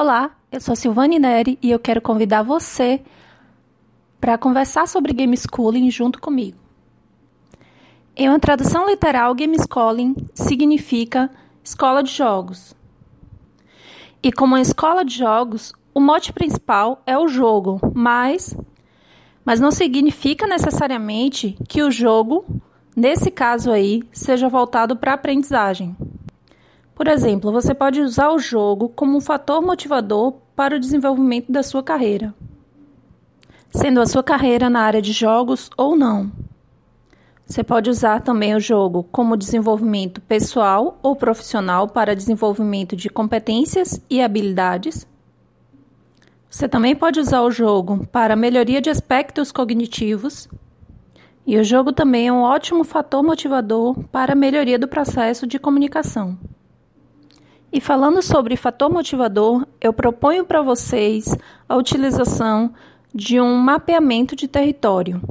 Olá, eu sou Silvane Neri e eu quero convidar você para conversar sobre game schooling junto comigo. Em uma tradução literal, game schooling significa escola de jogos. E como uma escola de jogos, o mote principal é o jogo, mas mas não significa necessariamente que o jogo, nesse caso aí, seja voltado para a aprendizagem. Por exemplo, você pode usar o jogo como um fator motivador para o desenvolvimento da sua carreira, sendo a sua carreira na área de jogos ou não. Você pode usar também o jogo como desenvolvimento pessoal ou profissional para desenvolvimento de competências e habilidades. Você também pode usar o jogo para melhoria de aspectos cognitivos. E o jogo também é um ótimo fator motivador para a melhoria do processo de comunicação. E falando sobre fator motivador, eu proponho para vocês a utilização de um mapeamento de território.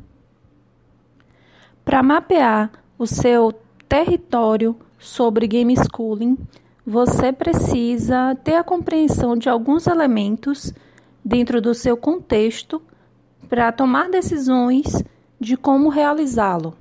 Para mapear o seu território sobre game schooling, você precisa ter a compreensão de alguns elementos dentro do seu contexto para tomar decisões de como realizá-lo.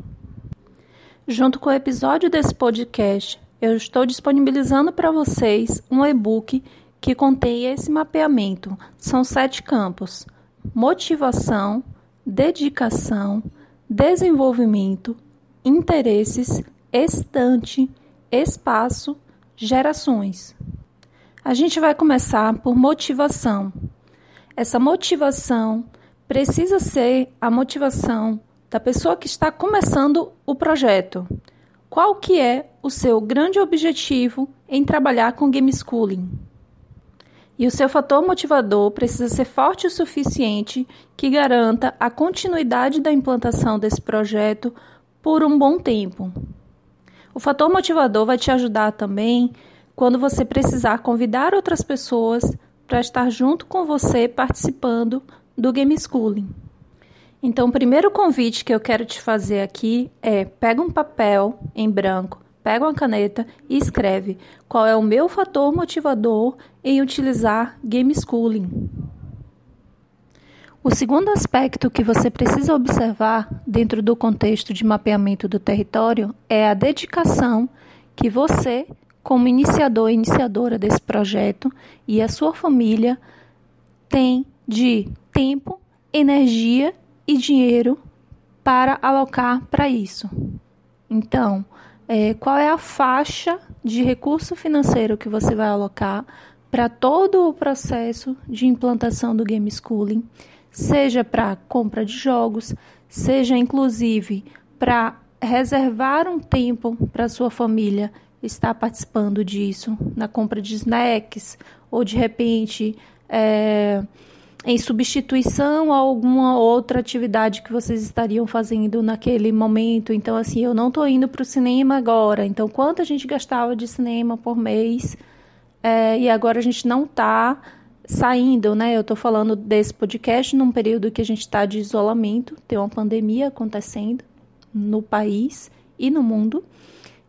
Junto com o episódio desse podcast, eu estou disponibilizando para vocês um e-book que contém esse mapeamento. São sete campos: motivação, dedicação, desenvolvimento, interesses, estante, espaço, gerações. A gente vai começar por motivação. Essa motivação precisa ser a motivação da pessoa que está começando o projeto. Qual que é o seu grande objetivo em trabalhar com game schooling? E o seu fator motivador precisa ser forte o suficiente que garanta a continuidade da implantação desse projeto por um bom tempo. O fator motivador vai te ajudar também quando você precisar convidar outras pessoas para estar junto com você participando do Game Schooling. Então, o primeiro convite que eu quero te fazer aqui é: pega um papel em branco pega uma caneta e escreve qual é o meu fator motivador em utilizar game schooling. O segundo aspecto que você precisa observar dentro do contexto de mapeamento do território é a dedicação que você, como iniciador e iniciadora desse projeto, e a sua família tem de tempo, energia e dinheiro para alocar para isso. Então, é, qual é a faixa de recurso financeiro que você vai alocar para todo o processo de implantação do game schooling, seja para compra de jogos, seja inclusive para reservar um tempo para sua família estar participando disso, na compra de snacks ou de repente é, em substituição a alguma outra atividade que vocês estariam fazendo naquele momento. Então, assim, eu não estou indo para o cinema agora. Então, quanto a gente gastava de cinema por mês é, e agora a gente não está saindo, né? Eu estou falando desse podcast num período que a gente está de isolamento, tem uma pandemia acontecendo no país e no mundo.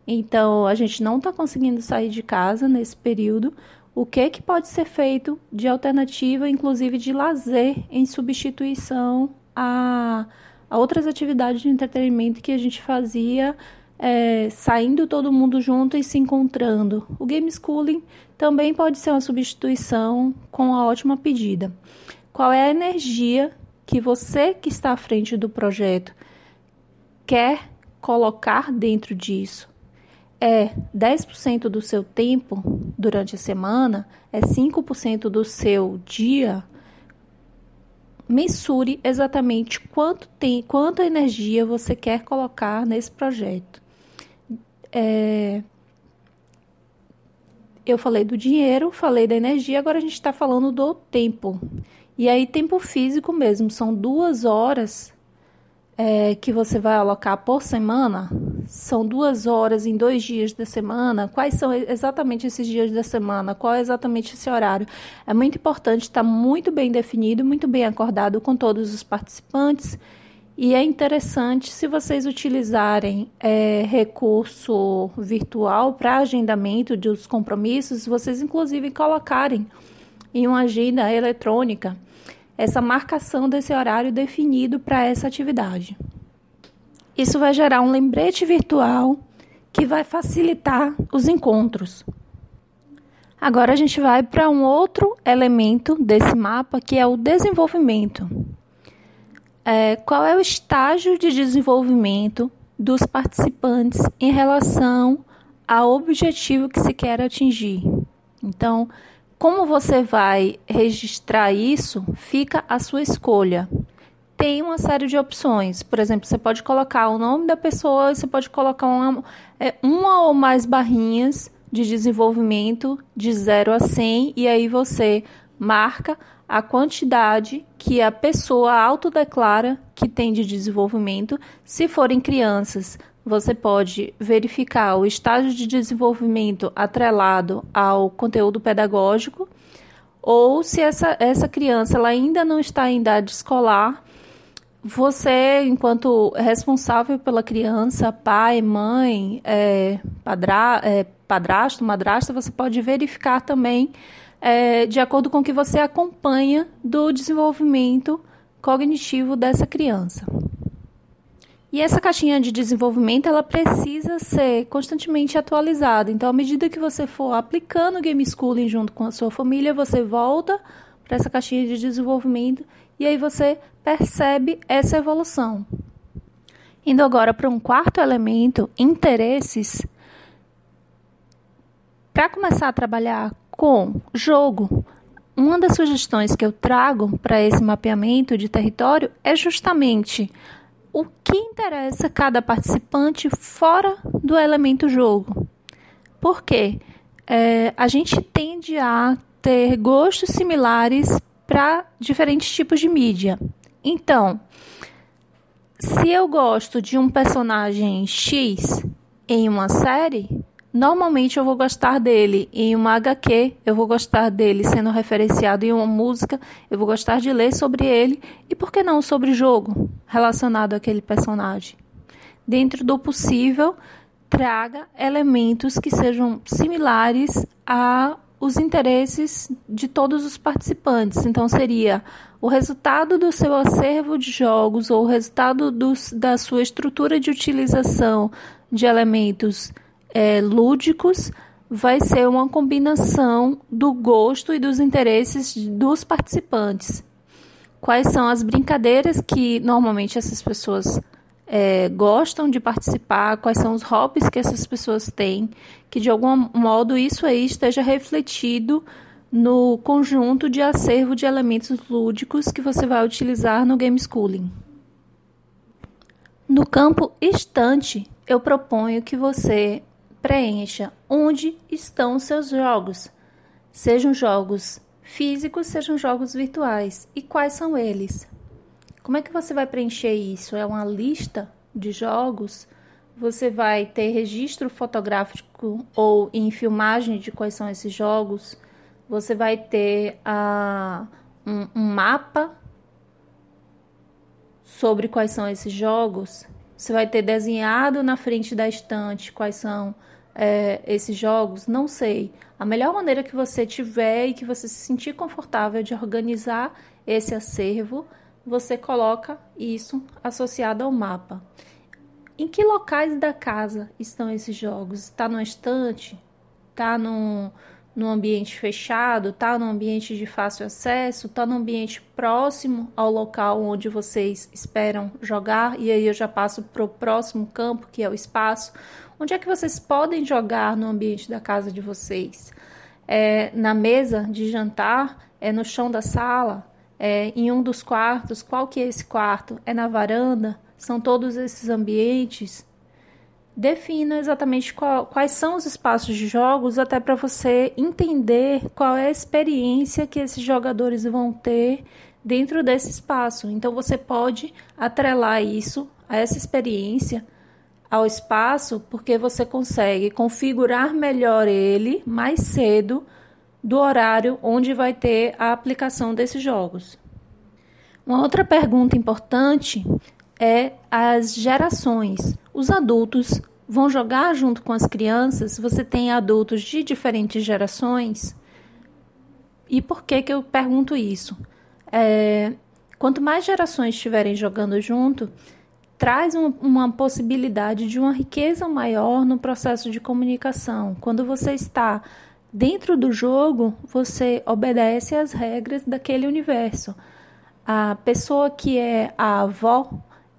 Então, a gente não está conseguindo sair de casa nesse período o que, que pode ser feito de alternativa, inclusive de lazer, em substituição a, a outras atividades de entretenimento que a gente fazia é, saindo todo mundo junto e se encontrando. O game schooling também pode ser uma substituição com a ótima pedida. Qual é a energia que você que está à frente do projeto quer colocar dentro disso? É 10% do seu tempo durante a semana? É 5% do seu dia? Mensure exatamente quanto tem, quanta energia você quer colocar nesse projeto. É, eu falei do dinheiro, falei da energia, agora a gente está falando do tempo. E aí, tempo físico mesmo, são duas horas é, que você vai alocar por semana. São duas horas em dois dias da semana. Quais são exatamente esses dias da semana? Qual é exatamente esse horário? É muito importante estar muito bem definido, muito bem acordado com todos os participantes e é interessante se vocês utilizarem é, recurso virtual para agendamento dos compromissos, vocês inclusive colocarem em uma agenda eletrônica essa marcação desse horário definido para essa atividade. Isso vai gerar um lembrete virtual que vai facilitar os encontros. Agora a gente vai para um outro elemento desse mapa que é o desenvolvimento é, qual é o estágio de desenvolvimento dos participantes em relação ao objetivo que se quer atingir. Então, como você vai registrar isso, fica a sua escolha. Tem uma série de opções. Por exemplo, você pode colocar o nome da pessoa, você pode colocar uma, é, uma ou mais barrinhas de desenvolvimento de 0 a 100 e aí você marca a quantidade que a pessoa autodeclara que tem de desenvolvimento. Se forem crianças, você pode verificar o estágio de desenvolvimento atrelado ao conteúdo pedagógico, ou se essa, essa criança ela ainda não está em idade escolar, você, enquanto responsável pela criança, pai, mãe, é, padra, é, padrasto, madrasta, você pode verificar também é, de acordo com o que você acompanha do desenvolvimento cognitivo dessa criança. E essa caixinha de desenvolvimento ela precisa ser constantemente atualizada. Então, à medida que você for aplicando o game schooling junto com a sua família, você volta para essa caixinha de desenvolvimento e aí você percebe essa evolução. Indo agora para um quarto elemento, interesses. Para começar a trabalhar com jogo. Uma das sugestões que eu trago para esse mapeamento de território é justamente o que interessa cada participante fora do elemento jogo. Por quê? É, a gente tende a ter gostos similares para diferentes tipos de mídia. Então, se eu gosto de um personagem X em uma série, Normalmente eu vou gostar dele em uma HQ, eu vou gostar dele sendo referenciado em uma música, eu vou gostar de ler sobre ele e por que não sobre jogo relacionado àquele personagem. Dentro do possível, traga elementos que sejam similares a os interesses de todos os participantes. Então seria o resultado do seu acervo de jogos ou o resultado da sua estrutura de utilização de elementos é, lúdicos vai ser uma combinação do gosto e dos interesses dos participantes. Quais são as brincadeiras que normalmente essas pessoas é, gostam de participar, quais são os hobbies que essas pessoas têm, que de algum modo isso aí esteja refletido no conjunto de acervo de elementos lúdicos que você vai utilizar no game schooling. No campo estante, eu proponho que você preencha onde estão seus jogos, sejam jogos físicos, sejam jogos virtuais. E quais são eles? Como é que você vai preencher isso? É uma lista de jogos? Você vai ter registro fotográfico ou em filmagem de quais são esses jogos? Você vai ter uh, um, um mapa sobre quais são esses jogos? Você vai ter desenhado na frente da estante quais são é, esses jogos? Não sei. A melhor maneira que você tiver e que você se sentir confortável de organizar esse acervo, você coloca isso associado ao mapa. em que locais da casa estão esses jogos? Está no estante? Está no, no ambiente fechado? Está no ambiente de fácil acesso? Está no ambiente próximo ao local onde vocês esperam jogar? E aí eu já passo para o próximo campo, que é o espaço. Onde é que vocês podem jogar no ambiente da casa de vocês? É na mesa de jantar? É no chão da sala? É em um dos quartos? Qual que é esse quarto? É na varanda? são todos esses ambientes, defina exatamente qual, quais são os espaços de jogos, até para você entender qual é a experiência que esses jogadores vão ter dentro desse espaço. Então você pode atrelar isso a essa experiência ao espaço, porque você consegue configurar melhor ele mais cedo do horário onde vai ter a aplicação desses jogos. Uma outra pergunta importante é as gerações. Os adultos vão jogar junto com as crianças. Você tem adultos de diferentes gerações. E por que, que eu pergunto isso? É, quanto mais gerações estiverem jogando junto, traz um, uma possibilidade de uma riqueza maior no processo de comunicação. Quando você está dentro do jogo, você obedece às regras daquele universo. A pessoa que é a avó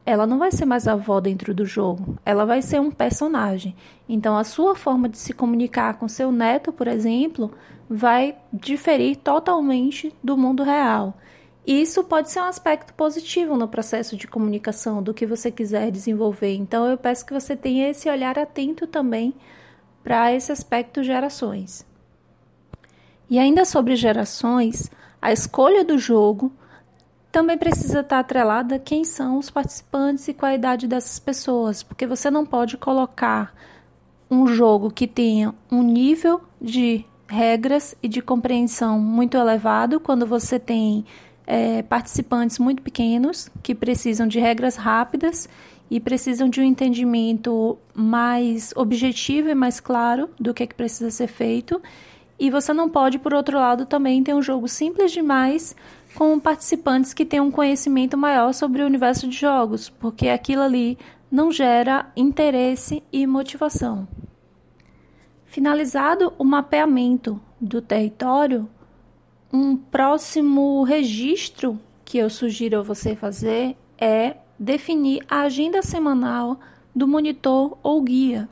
ela não vai ser mais a avó dentro do jogo, ela vai ser um personagem. Então, a sua forma de se comunicar com seu neto, por exemplo, vai diferir totalmente do mundo real. Isso pode ser um aspecto positivo no processo de comunicação do que você quiser desenvolver. Então, eu peço que você tenha esse olhar atento também para esse aspecto gerações. E ainda sobre gerações, a escolha do jogo também precisa estar atrelada quem são os participantes e qual a idade dessas pessoas, porque você não pode colocar um jogo que tenha um nível de regras e de compreensão muito elevado quando você tem é, participantes muito pequenos que precisam de regras rápidas e precisam de um entendimento mais objetivo e mais claro do que, é que precisa ser feito. E você não pode, por outro lado, também ter um jogo simples demais com participantes que têm um conhecimento maior sobre o universo de jogos, porque aquilo ali não gera interesse e motivação. Finalizado o mapeamento do território, um próximo registro que eu sugiro a você fazer é definir a agenda semanal do monitor ou guia,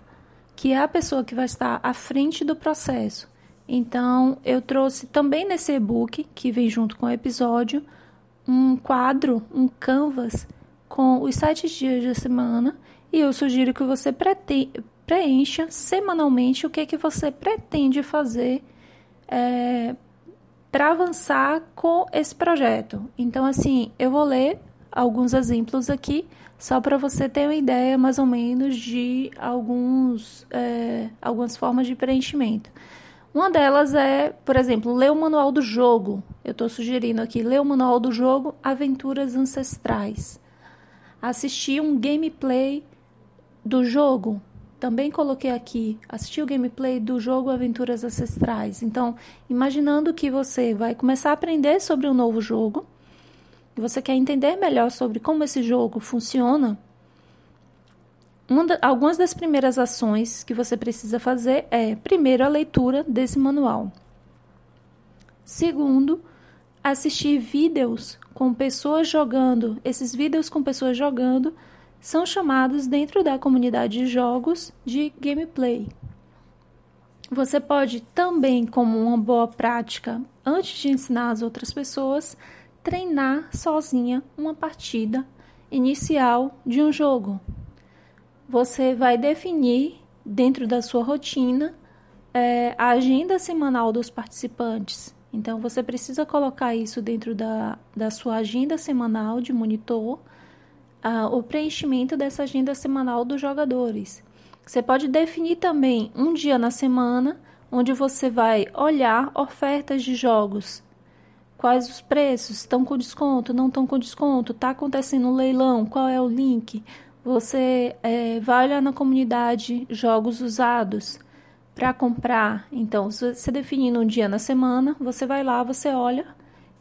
que é a pessoa que vai estar à frente do processo. Então, eu trouxe também nesse e-book, que vem junto com o episódio, um quadro, um canvas, com os sete dias da semana. E eu sugiro que você preencha semanalmente o que, é que você pretende fazer é, para avançar com esse projeto. Então, assim, eu vou ler alguns exemplos aqui, só para você ter uma ideia mais ou menos de alguns, é, algumas formas de preenchimento. Uma delas é, por exemplo, ler o manual do jogo. Eu estou sugerindo aqui ler o manual do jogo Aventuras Ancestrais. Assistir um gameplay do jogo. Também coloquei aqui, assistir o gameplay do jogo Aventuras Ancestrais. Então, imaginando que você vai começar a aprender sobre um novo jogo, você quer entender melhor sobre como esse jogo funciona, da, algumas das primeiras ações que você precisa fazer é, primeiro, a leitura desse manual. Segundo, assistir vídeos com pessoas jogando. Esses vídeos com pessoas jogando são chamados dentro da comunidade de jogos de gameplay. Você pode também, como uma boa prática, antes de ensinar as outras pessoas, treinar sozinha uma partida inicial de um jogo você vai definir dentro da sua rotina é, a agenda semanal dos participantes. Então, você precisa colocar isso dentro da, da sua agenda semanal de monitor, o preenchimento dessa agenda semanal dos jogadores. Você pode definir também um dia na semana onde você vai olhar ofertas de jogos. Quais os preços? Estão com desconto? Não estão com desconto? Está acontecendo um leilão? Qual é o link? Você é, vai olhar na comunidade jogos usados para comprar. Então, você definindo um dia na semana, você vai lá, você olha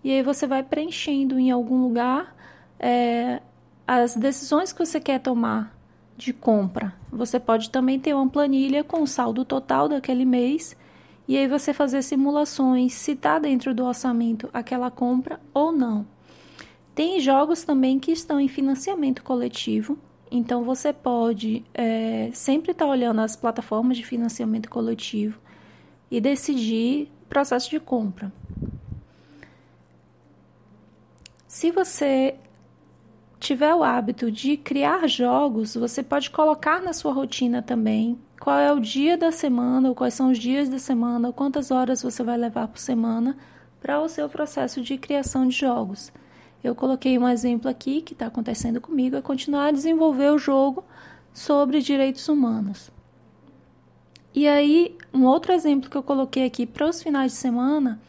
e aí você vai preenchendo em algum lugar é, as decisões que você quer tomar de compra. Você pode também ter uma planilha com o saldo total daquele mês e aí você fazer simulações se está dentro do orçamento aquela compra ou não. Tem jogos também que estão em financiamento coletivo, então você pode é, sempre estar tá olhando as plataformas de financiamento coletivo e decidir processo de compra. Se você tiver o hábito de criar jogos, você pode colocar na sua rotina também qual é o dia da semana, ou quais são os dias da semana, ou quantas horas você vai levar por semana para o seu processo de criação de jogos. Eu coloquei um exemplo aqui que está acontecendo comigo, é continuar a desenvolver o jogo sobre direitos humanos. E aí, um outro exemplo que eu coloquei aqui para os finais de semana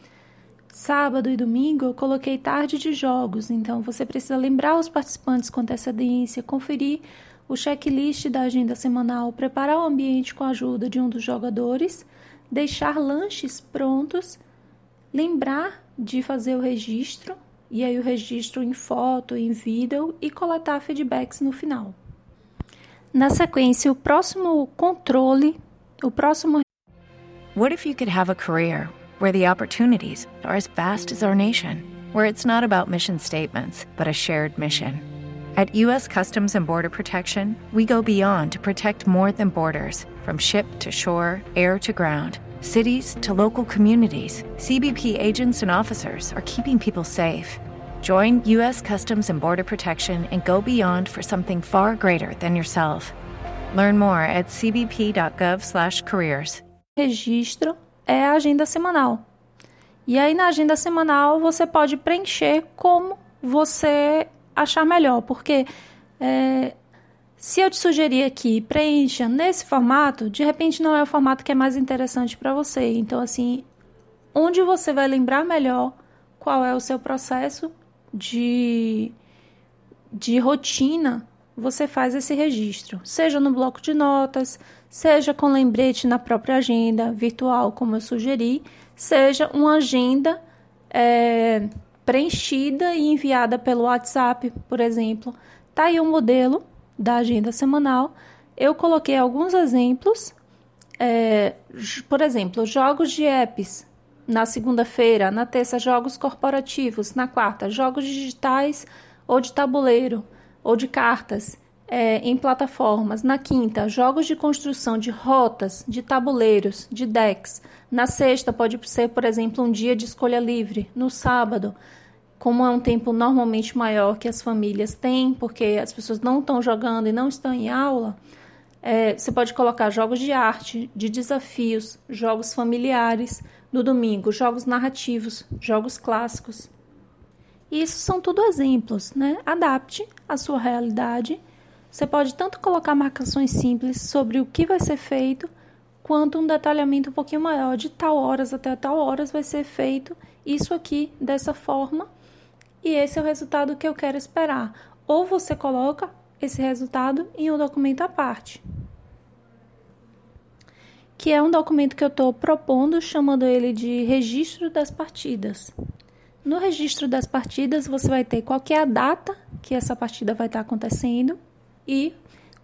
Sábado e domingo eu coloquei tarde de jogos, então você precisa lembrar os participantes com antecedência, conferir o checklist da agenda semanal, preparar o ambiente com a ajuda de um dos jogadores, deixar lanches prontos, lembrar de fazer o registro, e aí o registro em foto, em vídeo e coletar feedbacks no final. Na sequência, o próximo controle, o próximo What if you could have a career where the opportunities are as vast as our nation, where it's not about mission statements, but a shared mission. At U.S. Customs and Border Protection, we go beyond to protect more than borders from ship to shore, air to ground. Cities to local communities, CBP agents and officers are keeping people safe. Join U.S. Customs and Border Protection and go beyond for something far greater than yourself. Learn more at cbp.gov/careers. Registro é a agenda semanal. E aí na agenda semanal você pode preencher como você achar melhor, porque é, se eu te sugerir aqui preencha nesse formato, de repente não é o formato que é mais interessante para você. Então assim, onde você vai lembrar melhor qual é o seu processo de de rotina, você faz esse registro, seja no bloco de notas, seja com lembrete na própria agenda virtual, como eu sugeri, seja uma agenda é, preenchida e enviada pelo WhatsApp, por exemplo. Tá aí um modelo da agenda semanal. Eu coloquei alguns exemplos, é, por exemplo, jogos de apps na segunda-feira, na terça, jogos corporativos, na quarta, jogos digitais ou de tabuleiro ou de cartas é, em plataformas. Na quinta, jogos de construção de rotas, de tabuleiros, de decks. Na sexta, pode ser, por exemplo, um dia de escolha livre. No sábado, como é um tempo normalmente maior que as famílias têm, porque as pessoas não estão jogando e não estão em aula, é, você pode colocar jogos de arte, de desafios, jogos familiares. No domingo, jogos narrativos, jogos clássicos. E isso são tudo exemplos, né? Adapte a sua realidade você pode tanto colocar marcações simples sobre o que vai ser feito, quanto um detalhamento um pouquinho maior, de tal horas até tal horas vai ser feito isso aqui dessa forma, e esse é o resultado que eu quero esperar. Ou você coloca esse resultado em um documento à parte, que é um documento que eu estou propondo, chamando ele de registro das partidas. No registro das partidas, você vai ter qual é a data que essa partida vai estar acontecendo, e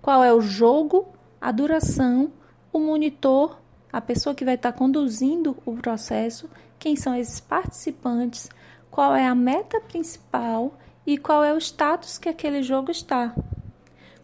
qual é o jogo, a duração, o monitor, a pessoa que vai estar conduzindo o processo, quem são esses participantes, qual é a meta principal e qual é o status que aquele jogo está.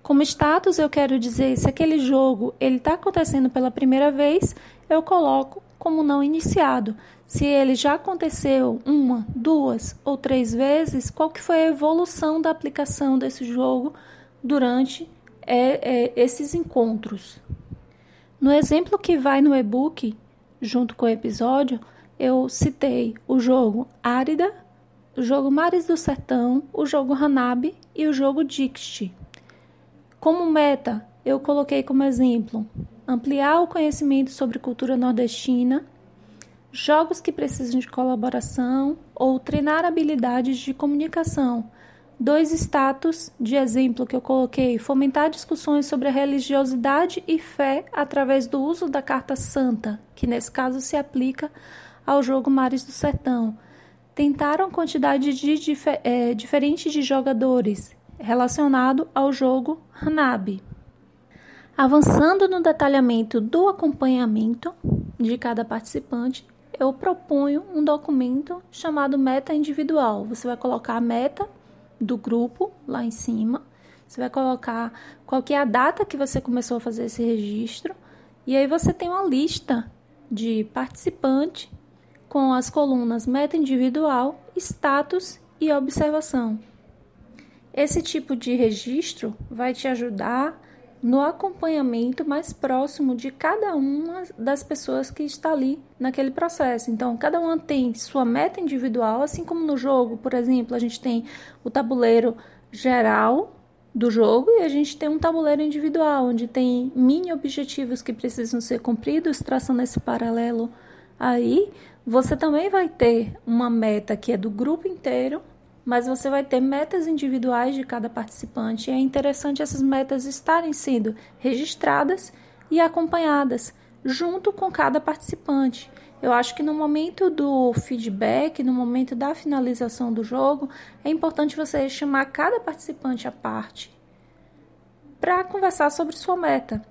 Como status, eu quero dizer se aquele jogo ele está acontecendo pela primeira vez, eu coloco como não iniciado. Se ele já aconteceu uma, duas ou três vezes, qual que foi a evolução da aplicação desse jogo durante é, é, esses encontros. No exemplo que vai no e-book, junto com o episódio, eu citei o jogo Árida, o jogo Mares do Sertão, o jogo Hanabi e o jogo Dixit. Como meta, eu coloquei como exemplo ampliar o conhecimento sobre cultura nordestina, jogos que precisam de colaboração ou treinar habilidades de comunicação Dois status de exemplo que eu coloquei: fomentar discussões sobre a religiosidade e fé através do uso da carta santa, que nesse caso se aplica ao jogo Mares do Sertão. Tentaram quantidade de dif é, diferente de jogadores relacionado ao jogo Hanabi. Avançando no detalhamento do acompanhamento de cada participante, eu proponho um documento chamado meta individual. Você vai colocar a meta do grupo lá em cima, você vai colocar qual é a data que você começou a fazer esse registro, e aí você tem uma lista de participante com as colunas meta individual, status e observação. Esse tipo de registro vai te ajudar no acompanhamento mais próximo de cada uma das pessoas que está ali naquele processo. Então, cada uma tem sua meta individual, assim como no jogo, por exemplo, a gente tem o tabuleiro geral do jogo e a gente tem um tabuleiro individual, onde tem mini objetivos que precisam ser cumpridos, traçando esse paralelo aí. Você também vai ter uma meta que é do grupo inteiro mas você vai ter metas individuais de cada participante. E é interessante essas metas estarem sendo registradas e acompanhadas junto com cada participante. Eu acho que no momento do feedback, no momento da finalização do jogo, é importante você chamar cada participante à parte para conversar sobre sua meta.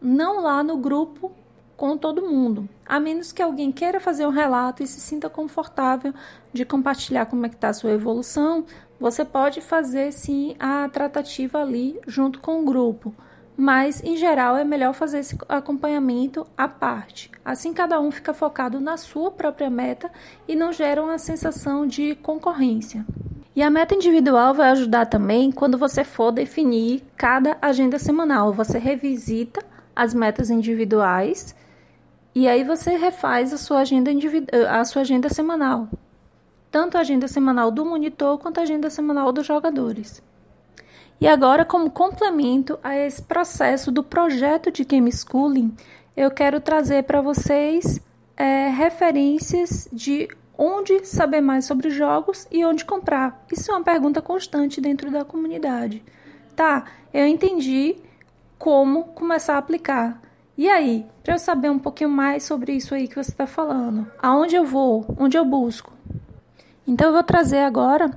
Não lá no grupo com todo mundo, a menos que alguém queira fazer um relato e se sinta confortável de compartilhar como é que está a sua evolução, você pode fazer sim a tratativa ali junto com o grupo. Mas, em geral, é melhor fazer esse acompanhamento à parte. Assim, cada um fica focado na sua própria meta e não gera uma sensação de concorrência. E a meta individual vai ajudar também quando você for definir cada agenda semanal. Você revisita as metas individuais e aí você refaz a sua agenda, a sua agenda semanal. Tanto a agenda semanal do monitor quanto a agenda semanal dos jogadores. E agora, como complemento a esse processo do projeto de Game Schooling, eu quero trazer para vocês é, referências de onde saber mais sobre jogos e onde comprar. Isso é uma pergunta constante dentro da comunidade. Tá, eu entendi como começar a aplicar. E aí, para eu saber um pouquinho mais sobre isso aí que você está falando, aonde eu vou, onde eu busco? Então eu vou trazer agora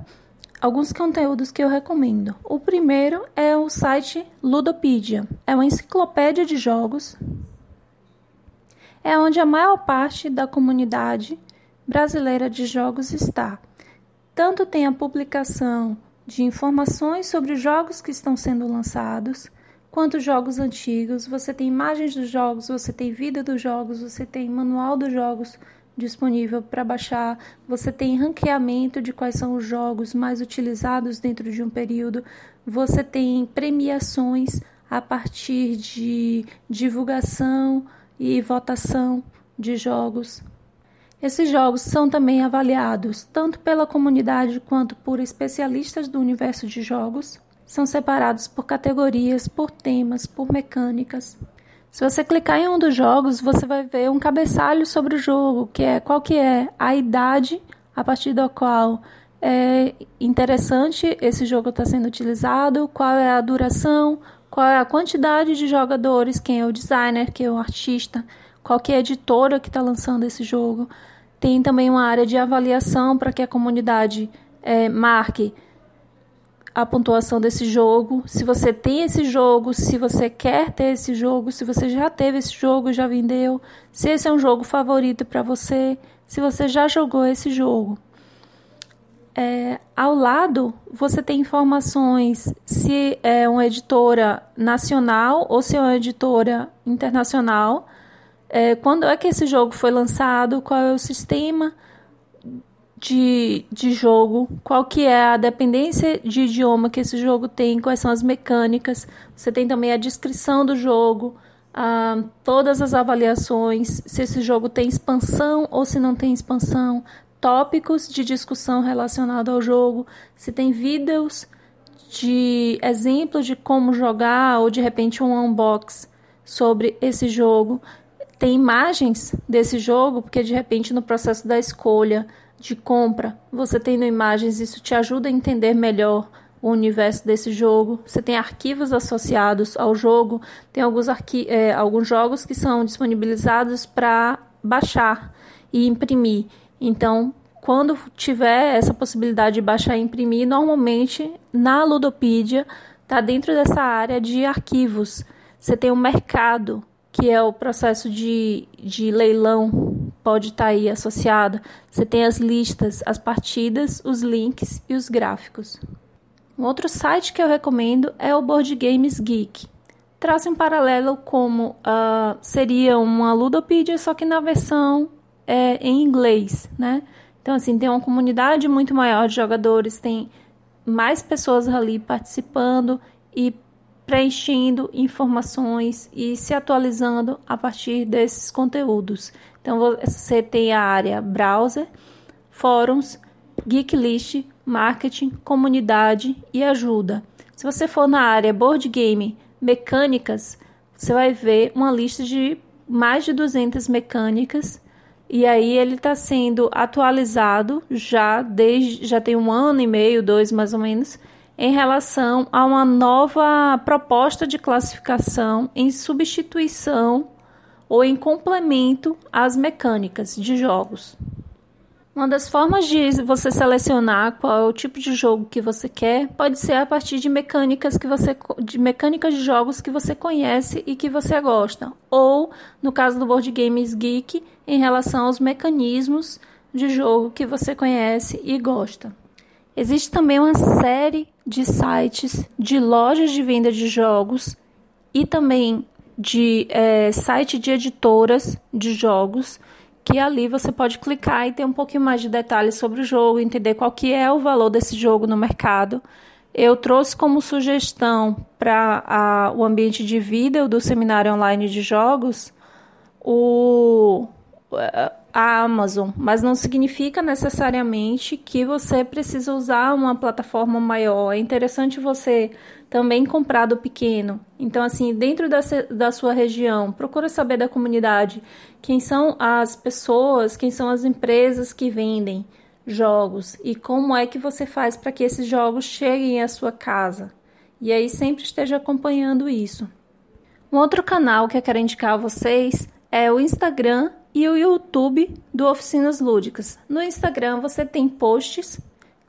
alguns conteúdos que eu recomendo. O primeiro é o site Ludopedia. É uma enciclopédia de jogos. É onde a maior parte da comunidade brasileira de jogos está. Tanto tem a publicação de informações sobre os jogos que estão sendo lançados, quanto jogos antigos. Você tem imagens dos jogos, você tem vida dos jogos, você tem manual dos jogos disponível para baixar, você tem ranqueamento de quais são os jogos mais utilizados dentro de um período, você tem premiações a partir de divulgação e votação de jogos. Esses jogos são também avaliados tanto pela comunidade quanto por especialistas do universo de jogos são separados por categorias, por temas, por mecânicas. Se você clicar em um dos jogos, você vai ver um cabeçalho sobre o jogo, que é qual que é a idade a partir da qual é interessante esse jogo está sendo utilizado, qual é a duração, qual é a quantidade de jogadores, quem é o designer, quem é o artista, qual que é a editora que está lançando esse jogo. Tem também uma área de avaliação para que a comunidade é, marque a pontuação desse jogo, se você tem esse jogo, se você quer ter esse jogo, se você já teve esse jogo, já vendeu, se esse é um jogo favorito para você, se você já jogou esse jogo. É, ao lado, você tem informações se é uma editora nacional ou se é uma editora internacional, é, quando é que esse jogo foi lançado, qual é o sistema de, de jogo, qual que é a dependência de idioma que esse jogo tem, quais são as mecânicas. Você tem também a descrição do jogo, ah, todas as avaliações, se esse jogo tem expansão ou se não tem expansão, tópicos de discussão relacionados ao jogo, se tem vídeos de exemplos de como jogar ou de repente um unbox sobre esse jogo. Tem imagens desse jogo, porque de repente no processo da escolha de compra, você tendo imagens, isso te ajuda a entender melhor o universo desse jogo. Você tem arquivos associados ao jogo, tem alguns, arqui é, alguns jogos que são disponibilizados para baixar e imprimir. Então, quando tiver essa possibilidade de baixar e imprimir, normalmente na Ludopedia está dentro dessa área de arquivos. Você tem o mercado, que é o processo de, de leilão, pode estar tá aí associado. Você tem as listas, as partidas, os links e os gráficos. Um outro site que eu recomendo é o Board Games Geek. Traça um paralelo como uh, seria uma Ludopedia, só que na versão é, em inglês, né? Então, assim, tem uma comunidade muito maior de jogadores, tem mais pessoas ali participando e preenchendo informações e se atualizando a partir desses conteúdos. Então, você tem a área browser, fóruns, geek list, marketing, comunidade e ajuda. Se você for na área board game, mecânicas, você vai ver uma lista de mais de 200 mecânicas e aí ele está sendo atualizado já desde já tem um ano e meio, dois mais ou menos, em relação a uma nova proposta de classificação em substituição ou em complemento às mecânicas de jogos. Uma das formas de você selecionar qual é o tipo de jogo que você quer pode ser a partir de mecânicas que você de mecânicas de jogos que você conhece e que você gosta, ou no caso do Board Games Geek, em relação aos mecanismos de jogo que você conhece e gosta. Existe também uma série de sites de lojas de venda de jogos e também de é, site de editoras de jogos que ali você pode clicar e ter um pouquinho mais de detalhes sobre o jogo, entender qual que é o valor desse jogo no mercado. Eu trouxe como sugestão para o ambiente de vídeo do seminário online de jogos o, a Amazon, mas não significa necessariamente que você precisa usar uma plataforma maior. É interessante você também comprar do pequeno. Então, assim, dentro da, da sua região, procura saber da comunidade quem são as pessoas, quem são as empresas que vendem jogos e como é que você faz para que esses jogos cheguem à sua casa. E aí sempre esteja acompanhando isso. Um outro canal que eu quero indicar a vocês é o Instagram e o YouTube do Oficinas Lúdicas. No Instagram você tem posts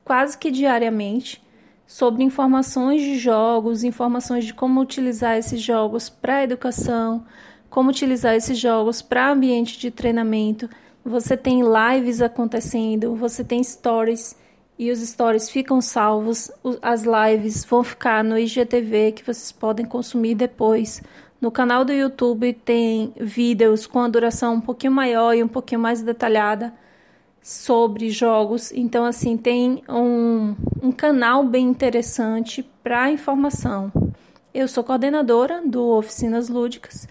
quase que diariamente sobre informações de jogos, informações de como utilizar esses jogos para educação, como utilizar esses jogos para ambiente de treinamento. Você tem lives acontecendo, você tem stories e os stories ficam salvos, as lives vão ficar no IGTV que vocês podem consumir depois no canal do YouTube tem vídeos com a duração um pouquinho maior e um pouquinho mais detalhada sobre jogos. Então, assim, tem um, um canal bem interessante para informação. Eu sou coordenadora do Oficinas Lúdicas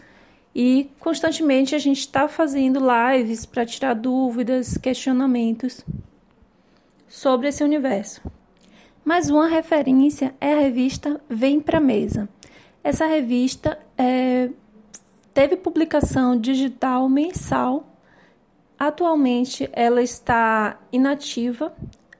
e constantemente a gente está fazendo lives para tirar dúvidas, questionamentos sobre esse universo. Mais uma referência é a revista Vem Pra Mesa. Essa revista é, teve publicação digital mensal. Atualmente ela está inativa,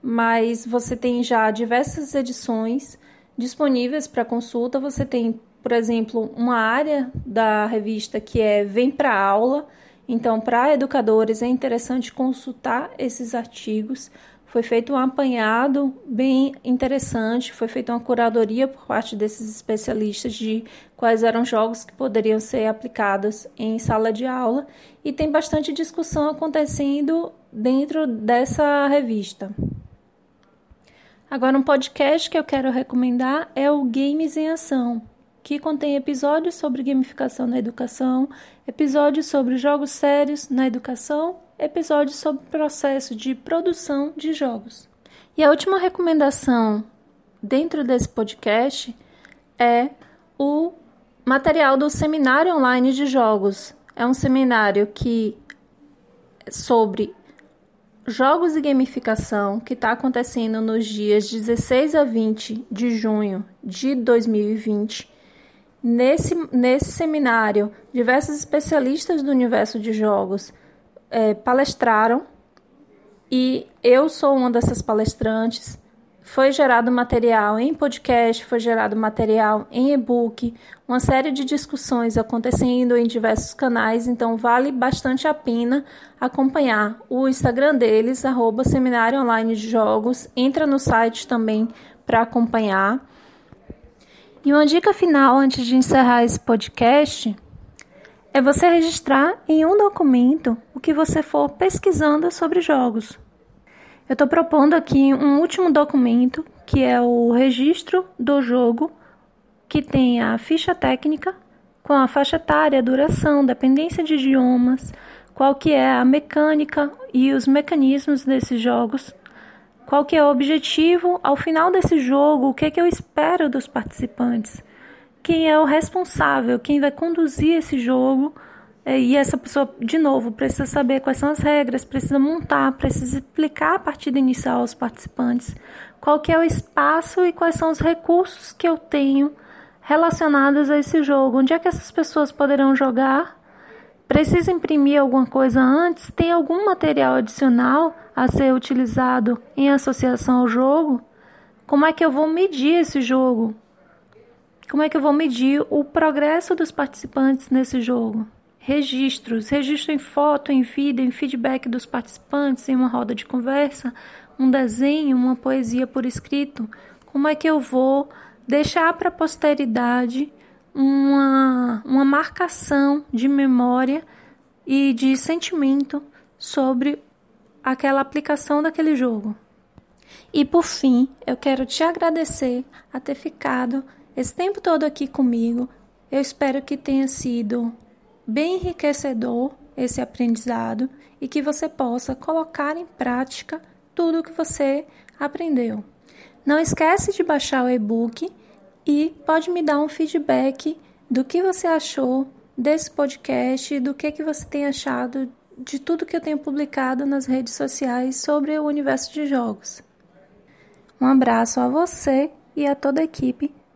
mas você tem já diversas edições disponíveis para consulta. Você tem, por exemplo, uma área da revista que é Vem para aula. Então, para educadores é interessante consultar esses artigos. Foi feito um apanhado bem interessante, foi feita uma curadoria por parte desses especialistas de quais eram jogos que poderiam ser aplicados em sala de aula e tem bastante discussão acontecendo dentro dessa revista. Agora, um podcast que eu quero recomendar é o Games em Ação, que contém episódios sobre gamificação na educação, episódios sobre jogos sérios na educação episódios sobre o processo de produção de jogos. E a última recomendação dentro desse podcast é o material do seminário online de jogos. É um seminário que sobre jogos e gamificação que está acontecendo nos dias 16 a 20 de junho de 2020. Nesse, nesse seminário, diversos especialistas do universo de jogos é, palestraram e eu sou uma dessas palestrantes. Foi gerado material em podcast, foi gerado material em e-book, uma série de discussões acontecendo em diversos canais, então vale bastante a pena acompanhar o Instagram deles, arroba Seminário Online de Jogos. Entra no site também para acompanhar. E uma dica final antes de encerrar esse podcast é você registrar em um documento o que você for pesquisando sobre jogos. Eu estou propondo aqui um último documento que é o registro do jogo, que tem a ficha técnica com a faixa etária, duração, dependência de idiomas, qual que é a mecânica e os mecanismos desses jogos, qual que é o objetivo ao final desse jogo, o que, é que eu espero dos participantes, quem é o responsável, quem vai conduzir esse jogo, é, e essa pessoa, de novo, precisa saber quais são as regras, precisa montar, precisa explicar a partida inicial aos participantes, qual que é o espaço e quais são os recursos que eu tenho relacionados a esse jogo. Onde é que essas pessoas poderão jogar? Precisa imprimir alguma coisa antes? Tem algum material adicional a ser utilizado em associação ao jogo? Como é que eu vou medir esse jogo? Como é que eu vou medir o progresso dos participantes nesse jogo? Registros, registro em foto, em vídeo, em feedback dos participantes, em uma roda de conversa, um desenho, uma poesia por escrito. Como é que eu vou deixar para a posteridade uma, uma marcação de memória e de sentimento sobre aquela aplicação daquele jogo. E por fim, eu quero te agradecer a ter ficado esse tempo todo aqui comigo. Eu espero que tenha sido bem enriquecedor esse aprendizado e que você possa colocar em prática tudo o que você aprendeu. Não esquece de baixar o e-book e pode me dar um feedback do que você achou desse podcast do que, que você tem achado de tudo que eu tenho publicado nas redes sociais sobre o universo de jogos. Um abraço a você e a toda a equipe